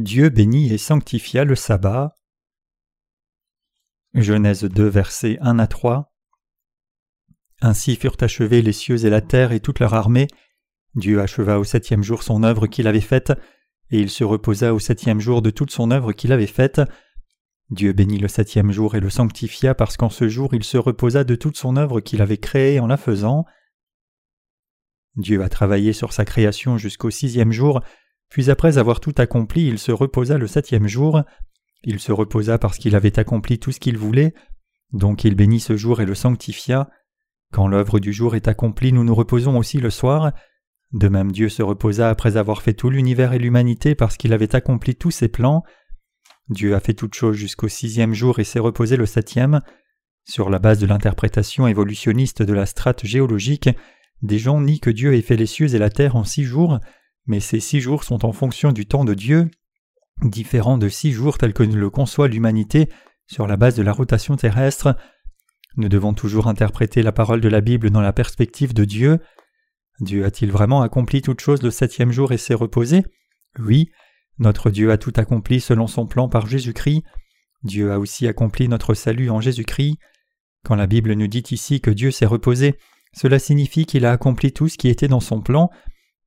Dieu bénit et sanctifia le sabbat. Genèse 2 versets 1 à 3 Ainsi furent achevés les cieux et la terre et toute leur armée. Dieu acheva au septième jour son œuvre qu'il avait faite, et il se reposa au septième jour de toute son œuvre qu'il avait faite. Dieu bénit le septième jour et le sanctifia parce qu'en ce jour il se reposa de toute son œuvre qu'il avait créée en la faisant. Dieu a travaillé sur sa création jusqu'au sixième jour, puis après avoir tout accompli, il se reposa le septième jour. Il se reposa parce qu'il avait accompli tout ce qu'il voulait, donc il bénit ce jour et le sanctifia. Quand l'œuvre du jour est accomplie, nous nous reposons aussi le soir. De même Dieu se reposa après avoir fait tout l'univers et l'humanité parce qu'il avait accompli tous ses plans. Dieu a fait toutes choses jusqu'au sixième jour et s'est reposé le septième. Sur la base de l'interprétation évolutionniste de la strate géologique, des gens nient que Dieu ait fait les cieux et la terre en six jours, mais ces six jours sont en fonction du temps de Dieu, différents de six jours tels que le conçoit l'humanité sur la base de la rotation terrestre. Nous devons toujours interpréter la parole de la Bible dans la perspective de Dieu. Dieu a-t-il vraiment accompli toute chose le septième jour et s'est reposé? Oui, notre Dieu a tout accompli selon son plan par Jésus-Christ. Dieu a aussi accompli notre salut en Jésus-Christ. Quand la Bible nous dit ici que Dieu s'est reposé, cela signifie qu'il a accompli tout ce qui était dans son plan,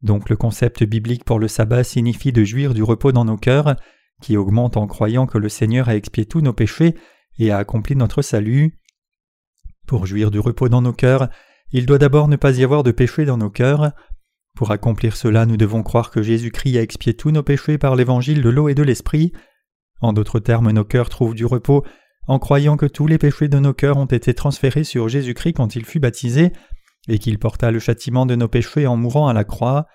donc le concept biblique pour le sabbat signifie de jouir du repos dans nos cœurs, qui augmente en croyant que le Seigneur a expié tous nos péchés et a accompli notre salut. Pour jouir du repos dans nos cœurs, il doit d'abord ne pas y avoir de péché dans nos cœurs. Pour accomplir cela, nous devons croire que Jésus-Christ a expié tous nos péchés par l'évangile de l'eau et de l'esprit. En d'autres termes, nos cœurs trouvent du repos en croyant que tous les péchés de nos cœurs ont été transférés sur Jésus-Christ quand il fut baptisé, et qu'il porta le châtiment de nos péchés en mourant à la croix.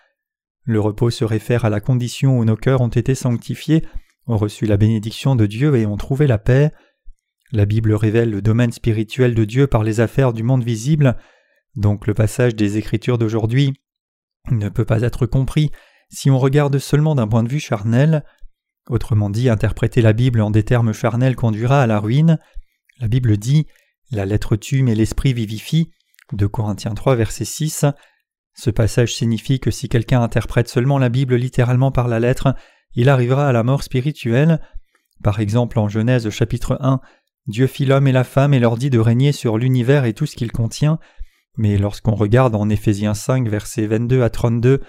Le repos se réfère à la condition où nos cœurs ont été sanctifiés, ont reçu la bénédiction de Dieu et ont trouvé la paix. La Bible révèle le domaine spirituel de Dieu par les affaires du monde visible, donc le passage des Écritures d'aujourd'hui ne peut pas être compris si on regarde seulement d'un point de vue charnel. Autrement dit, interpréter la Bible en des termes charnels conduira à la ruine. La Bible dit La lettre tue mais l'esprit vivifie. De Corinthiens 3, verset 6. Ce passage signifie que si quelqu'un interprète seulement la Bible littéralement par la lettre, il arrivera à la mort spirituelle. Par exemple, en Genèse chapitre 1, Dieu fit l'homme et la femme et leur dit de régner sur l'univers et tout ce qu'il contient. Mais lorsqu'on regarde en Éphésiens 5, versets 22 à 32,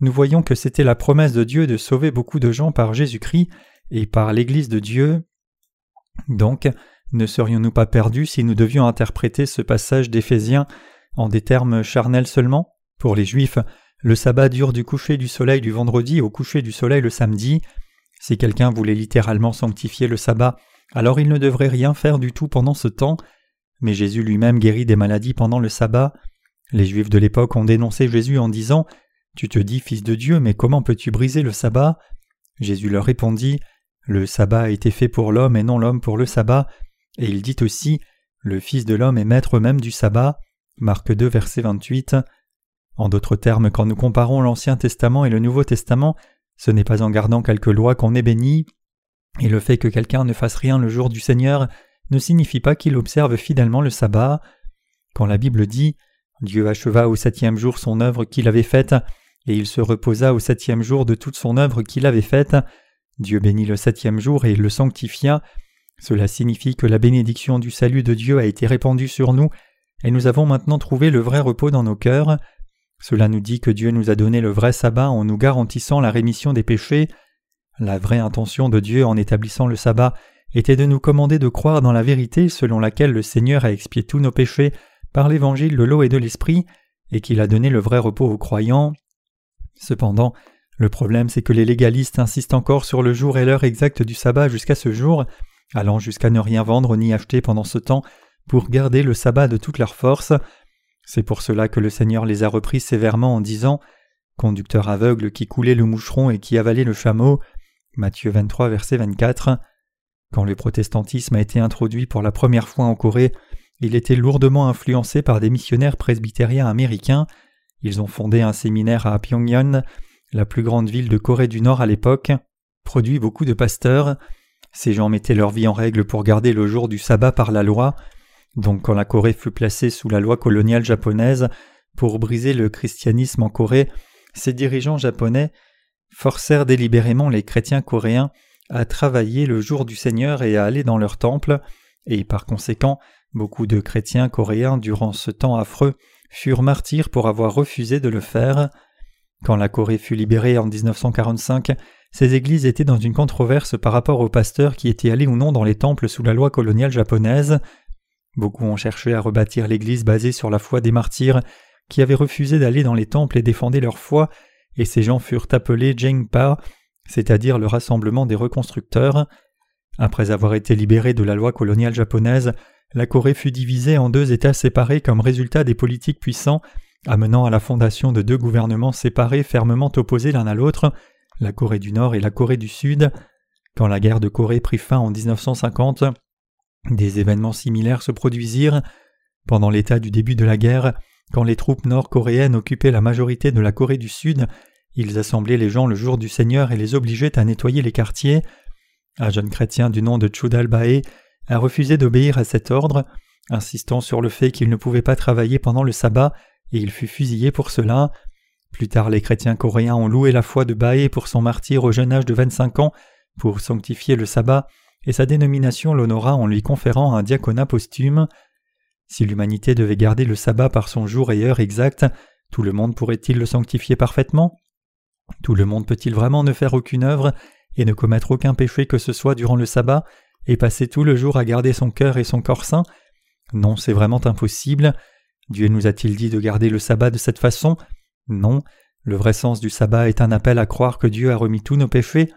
nous voyons que c'était la promesse de Dieu de sauver beaucoup de gens par Jésus-Christ et par l'Église de Dieu. Donc, ne serions-nous pas perdus si nous devions interpréter ce passage d'Éphésiens en des termes charnels seulement? Pour les Juifs, le sabbat dure du coucher du soleil du vendredi au coucher du soleil le samedi. Si quelqu'un voulait littéralement sanctifier le sabbat, alors il ne devrait rien faire du tout pendant ce temps. Mais Jésus lui-même guérit des maladies pendant le sabbat. Les Juifs de l'époque ont dénoncé Jésus en disant Tu te dis fils de Dieu, mais comment peux-tu briser le sabbat? Jésus leur répondit Le sabbat a été fait pour l'homme et non l'homme pour le sabbat. Et il dit aussi Le Fils de l'homme est maître même du sabbat. Marc 2, verset 28. En d'autres termes, quand nous comparons l'Ancien Testament et le Nouveau Testament, ce n'est pas en gardant quelques lois qu'on est béni, et le fait que quelqu'un ne fasse rien le jour du Seigneur ne signifie pas qu'il observe fidèlement le sabbat. Quand la Bible dit Dieu acheva au septième jour son œuvre qu'il avait faite, et il se reposa au septième jour de toute son œuvre qu'il avait faite, Dieu bénit le septième jour et le sanctifia, cela signifie que la bénédiction du salut de Dieu a été répandue sur nous, et nous avons maintenant trouvé le vrai repos dans nos cœurs. Cela nous dit que Dieu nous a donné le vrai sabbat en nous garantissant la rémission des péchés. La vraie intention de Dieu en établissant le sabbat était de nous commander de croire dans la vérité selon laquelle le Seigneur a expié tous nos péchés par l'évangile de l'eau et de l'esprit, et qu'il a donné le vrai repos aux croyants. Cependant, le problème c'est que les légalistes insistent encore sur le jour et l'heure exacte du sabbat jusqu'à ce jour, allant jusqu'à ne rien vendre ni acheter pendant ce temps pour garder le sabbat de toute leur force. C'est pour cela que le Seigneur les a repris sévèrement en disant Conducteur aveugle qui coulait le moucheron et qui avalait le chameau. Matthieu 23, verset 24. Quand le protestantisme a été introduit pour la première fois en Corée, il était lourdement influencé par des missionnaires presbytériens américains. Ils ont fondé un séminaire à Pyongyang, la plus grande ville de Corée du Nord à l'époque, produit beaucoup de pasteurs. Ces gens mettaient leur vie en règle pour garder le jour du sabbat par la loi. Donc quand la Corée fut placée sous la loi coloniale japonaise pour briser le christianisme en Corée, ces dirigeants japonais forcèrent délibérément les chrétiens coréens à travailler le jour du Seigneur et à aller dans leur temple, et par conséquent beaucoup de chrétiens coréens durant ce temps affreux furent martyrs pour avoir refusé de le faire. Quand la Corée fut libérée en 1945, ces églises étaient dans une controverse par rapport aux pasteurs qui étaient allés ou non dans les temples sous la loi coloniale japonaise. Beaucoup ont cherché à rebâtir l'église basée sur la foi des martyrs qui avaient refusé d'aller dans les temples et défendaient leur foi, et ces gens furent appelés Jengpa, c'est-à-dire le rassemblement des reconstructeurs. Après avoir été libérée de la loi coloniale japonaise, la Corée fut divisée en deux États séparés comme résultat des politiques puissants, amenant à la fondation de deux gouvernements séparés fermement opposés l'un à l'autre, la Corée du Nord et la Corée du Sud. Quand la guerre de Corée prit fin en 1950, des événements similaires se produisirent. Pendant l'état du début de la guerre, quand les troupes nord-coréennes occupaient la majorité de la Corée du Sud, ils assemblaient les gens le jour du Seigneur et les obligeaient à nettoyer les quartiers. Un jeune chrétien du nom de Chudal Bae a refusé d'obéir à cet ordre, insistant sur le fait qu'il ne pouvait pas travailler pendant le sabbat, et il fut fusillé pour cela. Plus tard, les chrétiens coréens ont loué la foi de Baé pour son martyr au jeune âge de 25 ans pour sanctifier le sabbat, et sa dénomination l'honora en lui conférant un diaconat posthume. Si l'humanité devait garder le sabbat par son jour et heure exact, tout le monde pourrait-il le sanctifier parfaitement? Tout le monde peut-il vraiment ne faire aucune œuvre et ne commettre aucun péché que ce soit durant le sabbat et passer tout le jour à garder son cœur et son corps saint? Non, c'est vraiment impossible. Dieu nous a-t-il dit de garder le sabbat de cette façon? Non. Le vrai sens du sabbat est un appel à croire que Dieu a remis tous nos péchés.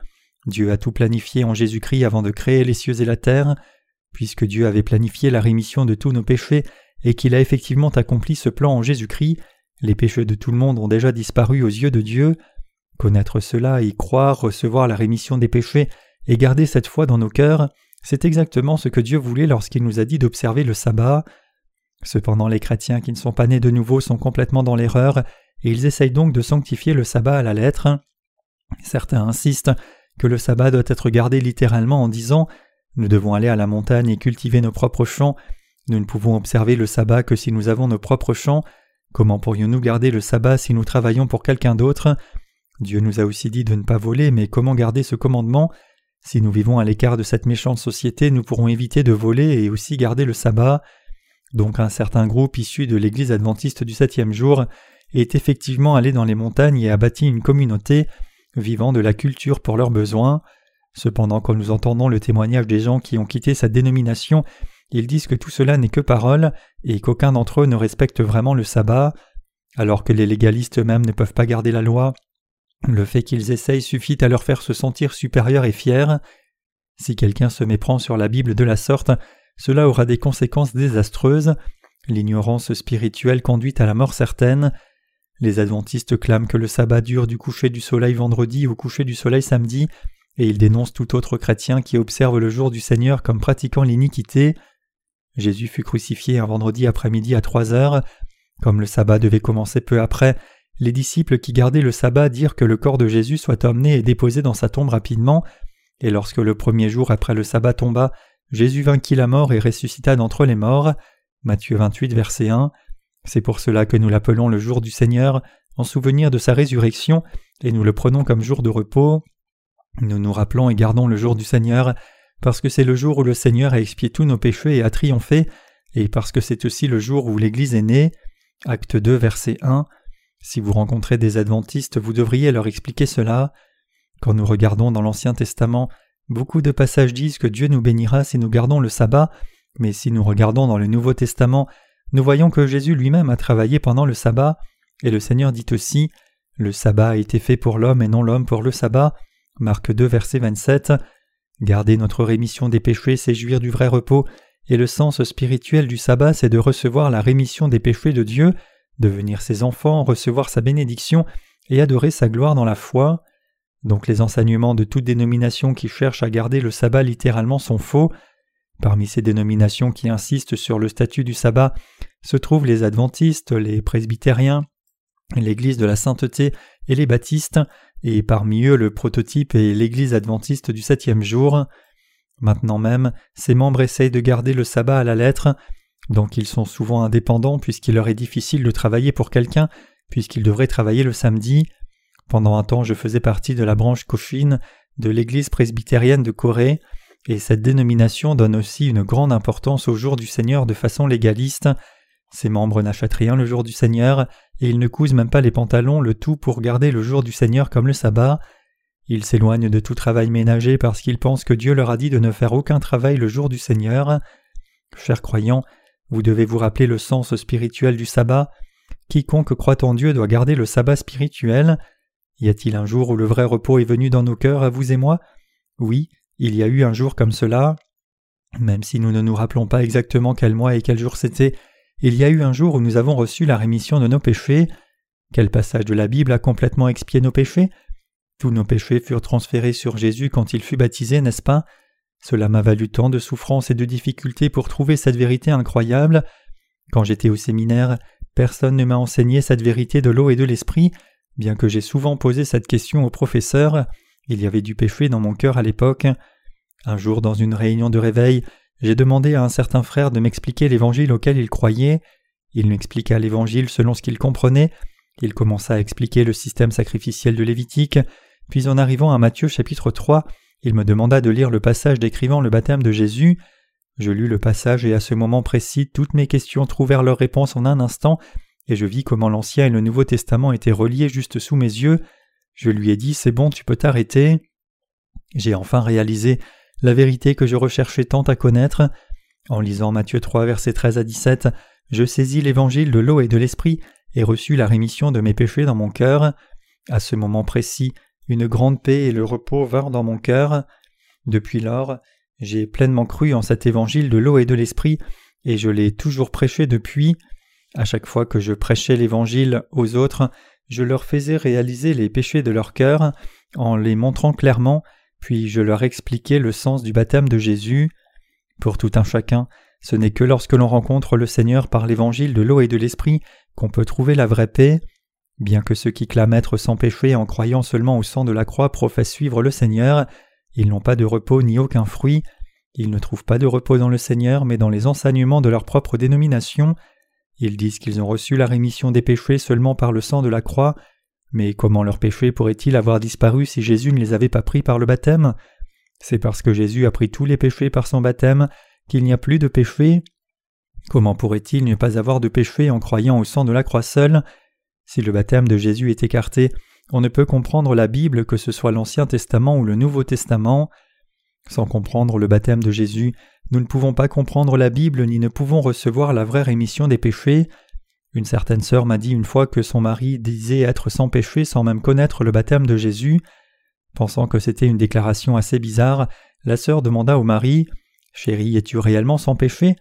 Dieu a tout planifié en Jésus-Christ avant de créer les cieux et la terre. Puisque Dieu avait planifié la rémission de tous nos péchés et qu'il a effectivement accompli ce plan en Jésus-Christ, les péchés de tout le monde ont déjà disparu aux yeux de Dieu. Connaître cela, y croire, recevoir la rémission des péchés et garder cette foi dans nos cœurs, c'est exactement ce que Dieu voulait lorsqu'il nous a dit d'observer le sabbat. Cependant les chrétiens qui ne sont pas nés de nouveau sont complètement dans l'erreur, et ils essayent donc de sanctifier le sabbat à la lettre. Certains insistent que le sabbat doit être gardé littéralement en disant Nous devons aller à la montagne et cultiver nos propres champs, nous ne pouvons observer le sabbat que si nous avons nos propres champs, comment pourrions-nous garder le sabbat si nous travaillons pour quelqu'un d'autre? Dieu nous a aussi dit de ne pas voler, mais comment garder ce commandement? Si nous vivons à l'écart de cette méchante société, nous pourrons éviter de voler et aussi garder le sabbat. Donc un certain groupe issu de l'Église adventiste du septième jour est effectivement allé dans les montagnes et a bâti une communauté vivant de la culture pour leurs besoins. Cependant, quand nous entendons le témoignage des gens qui ont quitté sa dénomination, ils disent que tout cela n'est que parole et qu'aucun d'entre eux ne respecte vraiment le sabbat, alors que les légalistes eux-mêmes ne peuvent pas garder la loi. Le fait qu'ils essayent suffit à leur faire se sentir supérieurs et fiers. Si quelqu'un se méprend sur la Bible de la sorte, cela aura des conséquences désastreuses. L'ignorance spirituelle conduit à la mort certaine. Les adventistes clament que le sabbat dure du coucher du soleil vendredi au coucher du soleil samedi, et ils dénoncent tout autre chrétien qui observe le jour du Seigneur comme pratiquant l'iniquité. Jésus fut crucifié un vendredi après-midi à trois heures. Comme le sabbat devait commencer peu après, les disciples qui gardaient le sabbat dirent que le corps de Jésus soit emmené et déposé dans sa tombe rapidement, et lorsque le premier jour après le sabbat tomba, Jésus vainquit la mort et ressuscita d'entre les morts. Matthieu 28, verset 1. C'est pour cela que nous l'appelons le jour du Seigneur, en souvenir de sa résurrection, et nous le prenons comme jour de repos. Nous nous rappelons et gardons le jour du Seigneur, parce que c'est le jour où le Seigneur a expié tous nos péchés et a triomphé, et parce que c'est aussi le jour où l'Église est née. Acte 2, verset 1. Si vous rencontrez des adventistes, vous devriez leur expliquer cela. Quand nous regardons dans l'Ancien Testament, beaucoup de passages disent que Dieu nous bénira si nous gardons le sabbat, mais si nous regardons dans le Nouveau Testament, nous voyons que Jésus lui-même a travaillé pendant le sabbat, et le Seigneur dit aussi Le sabbat a été fait pour l'homme et non l'homme pour le sabbat. Marc 2, verset 27. Garder notre rémission des péchés, c'est jouir du vrai repos, et le sens spirituel du sabbat, c'est de recevoir la rémission des péchés de Dieu devenir ses enfants, recevoir sa bénédiction et adorer sa gloire dans la foi. Donc les enseignements de toute dénomination qui cherchent à garder le sabbat littéralement sont faux. Parmi ces dénominations qui insistent sur le statut du sabbat se trouvent les adventistes, les presbytériens, l'Église de la sainteté et les baptistes, et parmi eux le prototype est l'Église adventiste du septième jour. Maintenant même, ces membres essayent de garder le sabbat à la lettre, donc ils sont souvent indépendants puisqu'il leur est difficile de travailler pour quelqu'un, puisqu'ils devraient travailler le samedi. Pendant un temps, je faisais partie de la branche Cofine de l'Église presbytérienne de Corée, et cette dénomination donne aussi une grande importance au jour du Seigneur de façon légaliste. Ses membres n'achètent rien le jour du Seigneur, et ils ne cousent même pas les pantalons, le tout pour garder le jour du Seigneur comme le sabbat. Ils s'éloignent de tout travail ménager parce qu'ils pensent que Dieu leur a dit de ne faire aucun travail le jour du Seigneur. Chers croyants, vous devez vous rappeler le sens spirituel du sabbat. Quiconque croit en Dieu doit garder le sabbat spirituel. Y a-t-il un jour où le vrai repos est venu dans nos cœurs, à vous et moi? Oui, il y a eu un jour comme cela. Même si nous ne nous rappelons pas exactement quel mois et quel jour c'était, il y a eu un jour où nous avons reçu la rémission de nos péchés. Quel passage de la Bible a complètement expié nos péchés? Tous nos péchés furent transférés sur Jésus quand il fut baptisé, n'est-ce pas? Cela m'a valu tant de souffrances et de difficultés pour trouver cette vérité incroyable. Quand j'étais au séminaire, personne ne m'a enseigné cette vérité de l'eau et de l'esprit, Bien que j'ai souvent posé cette question au professeur, il y avait du péché dans mon cœur à l'époque. Un jour, dans une réunion de réveil, j'ai demandé à un certain frère de m'expliquer l'évangile auquel il croyait. Il m'expliqua l'évangile selon ce qu'il comprenait. Il commença à expliquer le système sacrificiel de Lévitique. Puis, en arrivant à Matthieu chapitre 3, il me demanda de lire le passage décrivant le baptême de Jésus. Je lus le passage et à ce moment précis, toutes mes questions trouvèrent leur réponse en un instant et je vis comment l'Ancien et le Nouveau Testament étaient reliés juste sous mes yeux. Je lui ai dit C'est bon, tu peux t'arrêter. J'ai enfin réalisé la vérité que je recherchais tant à connaître. En lisant Matthieu 3, versets 13 à 17, je saisis l'évangile de l'eau et de l'esprit et reçus la rémission de mes péchés dans mon cœur. À ce moment précis, une grande paix et le repos vinrent dans mon cœur. Depuis lors, j'ai pleinement cru en cet évangile de l'eau et de l'esprit, et je l'ai toujours prêché depuis. À chaque fois que je prêchais l'Évangile aux autres, je leur faisais réaliser les péchés de leur cœur en les montrant clairement, puis je leur expliquais le sens du baptême de Jésus. Pour tout un chacun, ce n'est que lorsque l'on rencontre le Seigneur par l'Évangile de l'eau et de l'Esprit qu'on peut trouver la vraie paix. Bien que ceux qui clament être sans péché en croyant seulement au sang de la croix professent suivre le Seigneur, ils n'ont pas de repos ni aucun fruit, ils ne trouvent pas de repos dans le Seigneur mais dans les enseignements de leur propre dénomination, ils disent qu'ils ont reçu la rémission des péchés seulement par le sang de la croix, mais comment leurs péchés pourraient-ils avoir disparu si Jésus ne les avait pas pris par le baptême? C'est parce que Jésus a pris tous les péchés par son baptême qu'il n'y a plus de péché. Comment pourrait-il ne pas avoir de péché en croyant au sang de la croix seule Si le baptême de Jésus est écarté, on ne peut comprendre la Bible que ce soit l'Ancien Testament ou le Nouveau Testament. Sans comprendre le baptême de Jésus, nous ne pouvons pas comprendre la Bible ni ne pouvons recevoir la vraie rémission des péchés. Une certaine sœur m'a dit une fois que son mari disait être sans péché sans même connaître le baptême de Jésus. Pensant que c'était une déclaration assez bizarre, la sœur demanda au mari Chérie, es-tu réellement sans péché?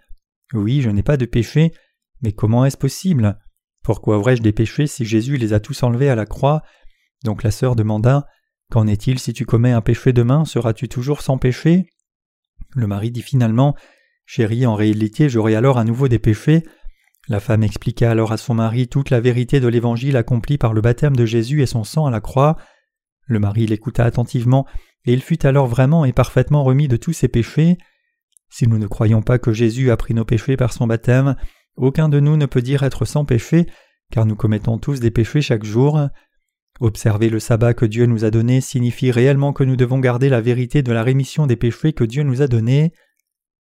Oui, je n'ai pas de péché. Mais comment est-ce possible? Pourquoi aurais-je des péchés si Jésus les a tous enlevés à la croix? Donc la sœur demanda Qu'en est-il si tu commets un péché demain? Seras-tu toujours sans péché? Le mari dit finalement Chérie, en réalité, j'aurai alors à nouveau des péchés. La femme expliqua alors à son mari toute la vérité de l'évangile accompli par le baptême de Jésus et son sang à la croix. Le mari l'écouta attentivement, et il fut alors vraiment et parfaitement remis de tous ses péchés. Si nous ne croyons pas que Jésus a pris nos péchés par son baptême, aucun de nous ne peut dire être sans péché, car nous commettons tous des péchés chaque jour. Observer le sabbat que Dieu nous a donné signifie réellement que nous devons garder la vérité de la rémission des péchés que Dieu nous a donnés.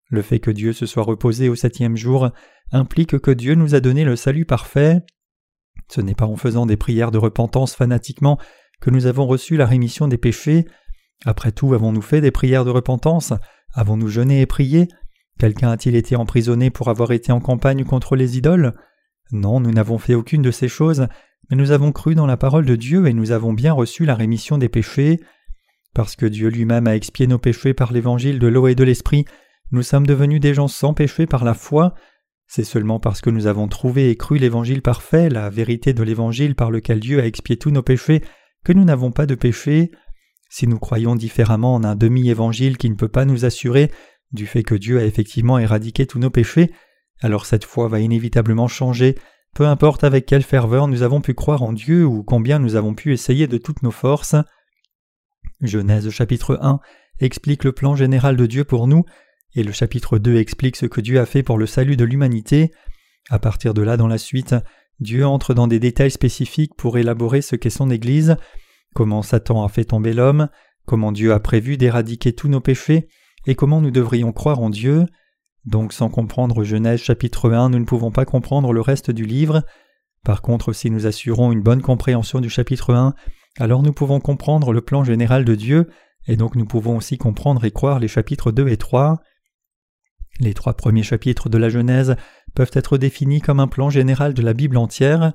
Le fait que Dieu se soit reposé au septième jour implique que Dieu nous a donné le salut parfait. Ce n'est pas en faisant des prières de repentance fanatiquement que nous avons reçu la rémission des péchés. Après tout, avons-nous fait des prières de repentance? Avons-nous jeûné et prié? Quelqu'un a-t-il été emprisonné pour avoir été en campagne contre les idoles? Non, nous n'avons fait aucune de ces choses, mais nous avons cru dans la parole de Dieu et nous avons bien reçu la rémission des péchés. Parce que Dieu lui-même a expié nos péchés par l'évangile de l'eau et de l'esprit, nous sommes devenus des gens sans péché par la foi. C'est seulement parce que nous avons trouvé et cru l'évangile parfait, la vérité de l'évangile par lequel Dieu a expié tous nos péchés, que nous n'avons pas de péché. Si nous croyons différemment en un demi-évangile qui ne peut pas nous assurer du fait que Dieu a effectivement éradiqué tous nos péchés, alors cette foi va inévitablement changer peu importe avec quelle ferveur nous avons pu croire en Dieu ou combien nous avons pu essayer de toutes nos forces. Genèse chapitre 1 explique le plan général de Dieu pour nous, et le chapitre 2 explique ce que Dieu a fait pour le salut de l'humanité. À partir de là, dans la suite, Dieu entre dans des détails spécifiques pour élaborer ce qu'est son Église, comment Satan a fait tomber l'homme, comment Dieu a prévu d'éradiquer tous nos péchés, et comment nous devrions croire en Dieu. Donc sans comprendre Genèse chapitre 1, nous ne pouvons pas comprendre le reste du livre. Par contre, si nous assurons une bonne compréhension du chapitre 1, alors nous pouvons comprendre le plan général de Dieu, et donc nous pouvons aussi comprendre et croire les chapitres 2 et 3. Les trois premiers chapitres de la Genèse peuvent être définis comme un plan général de la Bible entière.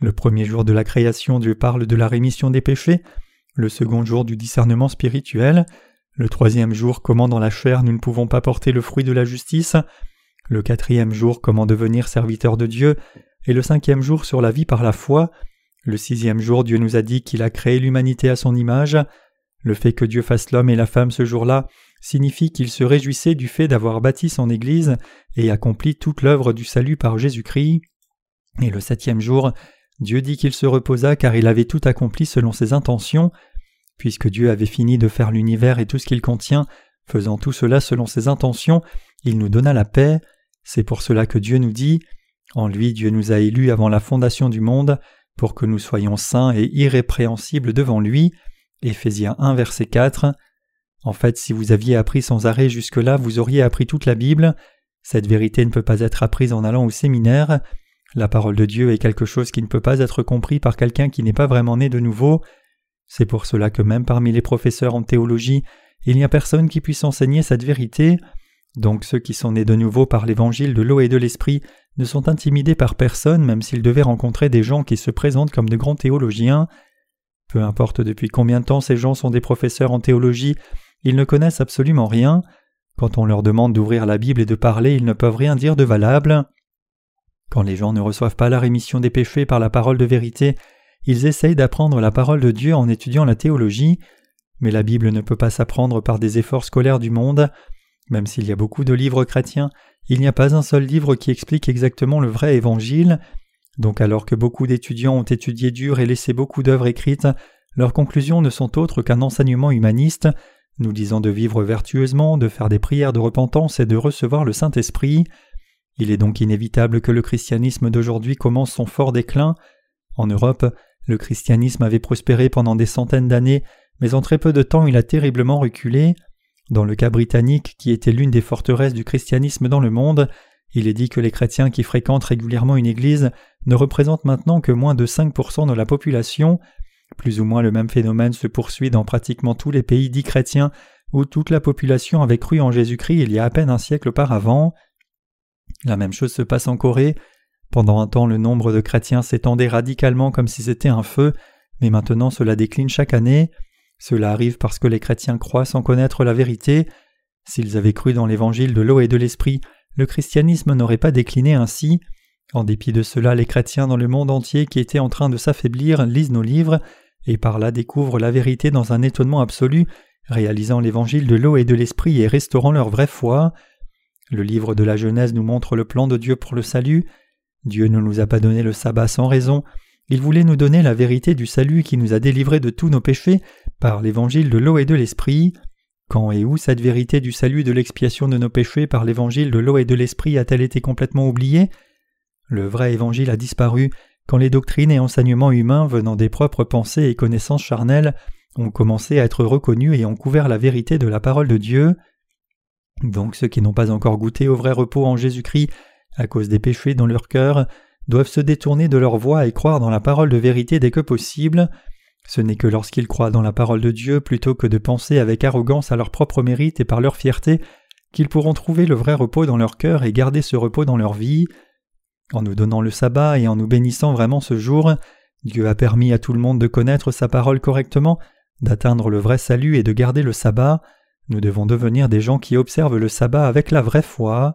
Le premier jour de la création, Dieu parle de la rémission des péchés, le second jour du discernement spirituel, le troisième jour comment dans la chair nous ne pouvons pas porter le fruit de la justice, le quatrième jour comment devenir serviteur de Dieu, et le cinquième jour sur la vie par la foi, le sixième jour Dieu nous a dit qu'il a créé l'humanité à son image, le fait que Dieu fasse l'homme et la femme ce jour-là signifie qu'il se réjouissait du fait d'avoir bâti son Église et accompli toute l'œuvre du salut par Jésus-Christ. Et le septième jour, Dieu dit qu'il se reposa car il avait tout accompli selon ses intentions. Puisque Dieu avait fini de faire l'univers et tout ce qu'il contient, faisant tout cela selon ses intentions, il nous donna la paix. C'est pour cela que Dieu nous dit En lui Dieu nous a élus avant la fondation du monde, pour que nous soyons saints et irrépréhensibles devant lui. Éphésiens 1 verset 4. En fait, si vous aviez appris sans arrêt jusque-là, vous auriez appris toute la Bible. Cette vérité ne peut pas être apprise en allant au séminaire. La parole de Dieu est quelque chose qui ne peut pas être compris par quelqu'un qui n'est pas vraiment né de nouveau. C'est pour cela que même parmi les professeurs en théologie, il n'y a personne qui puisse enseigner cette vérité. Donc ceux qui sont nés de nouveau par l'évangile de l'eau et de l'esprit ne sont intimidés par personne même s'ils devaient rencontrer des gens qui se présentent comme de grands théologiens. Peu importe depuis combien de temps ces gens sont des professeurs en théologie, ils ne connaissent absolument rien. Quand on leur demande d'ouvrir la Bible et de parler, ils ne peuvent rien dire de valable. Quand les gens ne reçoivent pas la rémission des péchés par la parole de vérité, ils essayent d'apprendre la parole de Dieu en étudiant la théologie, mais la Bible ne peut pas s'apprendre par des efforts scolaires du monde. Même s'il y a beaucoup de livres chrétiens, il n'y a pas un seul livre qui explique exactement le vrai évangile. Donc alors que beaucoup d'étudiants ont étudié dur et laissé beaucoup d'œuvres écrites, leurs conclusions ne sont autres qu'un enseignement humaniste nous disons de vivre vertueusement, de faire des prières de repentance et de recevoir le Saint-Esprit. Il est donc inévitable que le christianisme d'aujourd'hui commence son fort déclin. En Europe, le christianisme avait prospéré pendant des centaines d'années, mais en très peu de temps il a terriblement reculé. Dans le cas britannique, qui était l'une des forteresses du christianisme dans le monde, il est dit que les chrétiens qui fréquentent régulièrement une église ne représentent maintenant que moins de 5% de la population, plus ou moins le même phénomène se poursuit dans pratiquement tous les pays dits chrétiens où toute la population avait cru en Jésus-Christ il y a à peine un siècle auparavant. La même chose se passe en Corée. Pendant un temps le nombre de chrétiens s'étendait radicalement comme si c'était un feu, mais maintenant cela décline chaque année. Cela arrive parce que les chrétiens croient sans connaître la vérité. S'ils avaient cru dans l'évangile de l'eau et de l'esprit, le christianisme n'aurait pas décliné ainsi. En dépit de cela, les chrétiens dans le monde entier qui étaient en train de s'affaiblir lisent nos livres et par là découvrent la vérité dans un étonnement absolu, réalisant l'évangile de l'eau et de l'esprit et restaurant leur vraie foi. Le livre de la Genèse nous montre le plan de Dieu pour le salut. Dieu ne nous a pas donné le sabbat sans raison, il voulait nous donner la vérité du salut qui nous a délivrés de tous nos péchés par l'évangile de l'eau et de l'esprit. Quand et où cette vérité du salut de l'expiation de nos péchés par l'évangile de l'eau et de l'esprit a-t-elle été complètement oubliée? Le vrai évangile a disparu quand les doctrines et enseignements humains venant des propres pensées et connaissances charnelles ont commencé à être reconnus et ont couvert la vérité de la parole de Dieu. Donc ceux qui n'ont pas encore goûté au vrai repos en Jésus-Christ à cause des péchés dans leur cœur doivent se détourner de leur voie et croire dans la parole de vérité dès que possible. Ce n'est que lorsqu'ils croient dans la parole de Dieu plutôt que de penser avec arrogance à leur propre mérite et par leur fierté qu'ils pourront trouver le vrai repos dans leur cœur et garder ce repos dans leur vie. En nous donnant le sabbat et en nous bénissant vraiment ce jour, Dieu a permis à tout le monde de connaître sa parole correctement, d'atteindre le vrai salut et de garder le sabbat. Nous devons devenir des gens qui observent le sabbat avec la vraie foi.